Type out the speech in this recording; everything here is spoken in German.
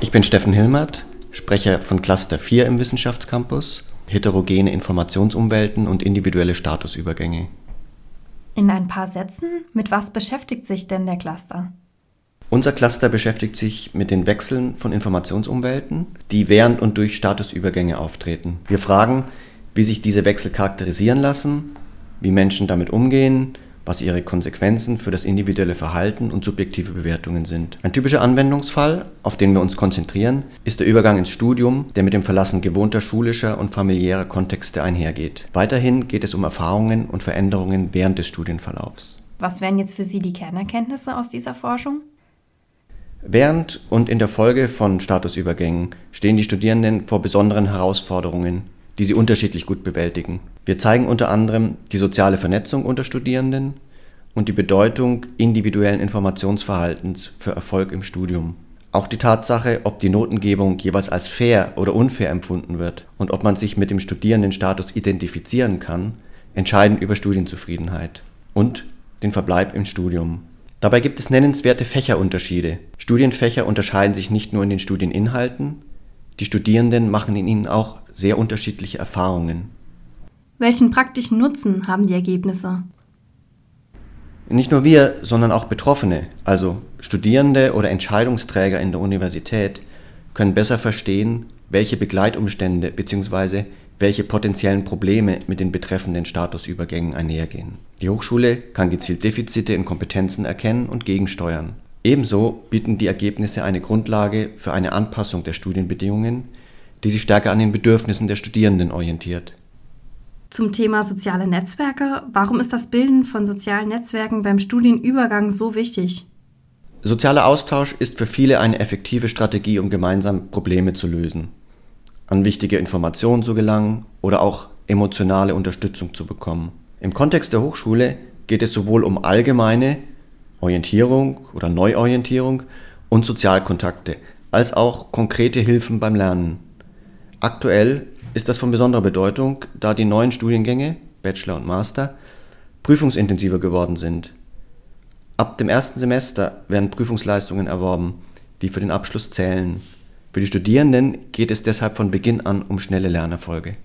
Ich bin Steffen Hilmert, Sprecher von Cluster 4 im Wissenschaftscampus, heterogene Informationsumwelten und individuelle Statusübergänge. In ein paar Sätzen, mit was beschäftigt sich denn der Cluster? Unser Cluster beschäftigt sich mit den Wechseln von Informationsumwelten, die während und durch Statusübergänge auftreten. Wir fragen, wie sich diese Wechsel charakterisieren lassen, wie Menschen damit umgehen, was ihre Konsequenzen für das individuelle Verhalten und subjektive Bewertungen sind. Ein typischer Anwendungsfall, auf den wir uns konzentrieren, ist der Übergang ins Studium, der mit dem Verlassen gewohnter schulischer und familiärer Kontexte einhergeht. Weiterhin geht es um Erfahrungen und Veränderungen während des Studienverlaufs. Was wären jetzt für Sie die Kernerkenntnisse aus dieser Forschung? Während und in der Folge von Statusübergängen stehen die Studierenden vor besonderen Herausforderungen, die sie unterschiedlich gut bewältigen. Wir zeigen unter anderem die soziale Vernetzung unter Studierenden und die Bedeutung individuellen Informationsverhaltens für Erfolg im Studium. Auch die Tatsache, ob die Notengebung jeweils als fair oder unfair empfunden wird und ob man sich mit dem Studierendenstatus identifizieren kann, entscheiden über Studienzufriedenheit und den Verbleib im Studium. Dabei gibt es nennenswerte Fächerunterschiede. Studienfächer unterscheiden sich nicht nur in den Studieninhalten, die Studierenden machen in ihnen auch sehr unterschiedliche Erfahrungen. Welchen praktischen Nutzen haben die Ergebnisse? Nicht nur wir, sondern auch Betroffene, also Studierende oder Entscheidungsträger in der Universität, können besser verstehen, welche Begleitumstände bzw. welche potenziellen Probleme mit den betreffenden Statusübergängen einhergehen. Die Hochschule kann gezielt Defizite in Kompetenzen erkennen und gegensteuern. Ebenso bieten die Ergebnisse eine Grundlage für eine Anpassung der Studienbedingungen, die sich stärker an den Bedürfnissen der Studierenden orientiert. Zum Thema soziale Netzwerke. Warum ist das Bilden von sozialen Netzwerken beim Studienübergang so wichtig? Sozialer Austausch ist für viele eine effektive Strategie, um gemeinsam Probleme zu lösen, an wichtige Informationen zu gelangen oder auch emotionale Unterstützung zu bekommen. Im Kontext der Hochschule geht es sowohl um allgemeine Orientierung oder Neuorientierung und Sozialkontakte, als auch konkrete Hilfen beim Lernen. Aktuell ist das von besonderer Bedeutung, da die neuen Studiengänge, Bachelor und Master, prüfungsintensiver geworden sind. Ab dem ersten Semester werden Prüfungsleistungen erworben, die für den Abschluss zählen. Für die Studierenden geht es deshalb von Beginn an um schnelle Lernerfolge.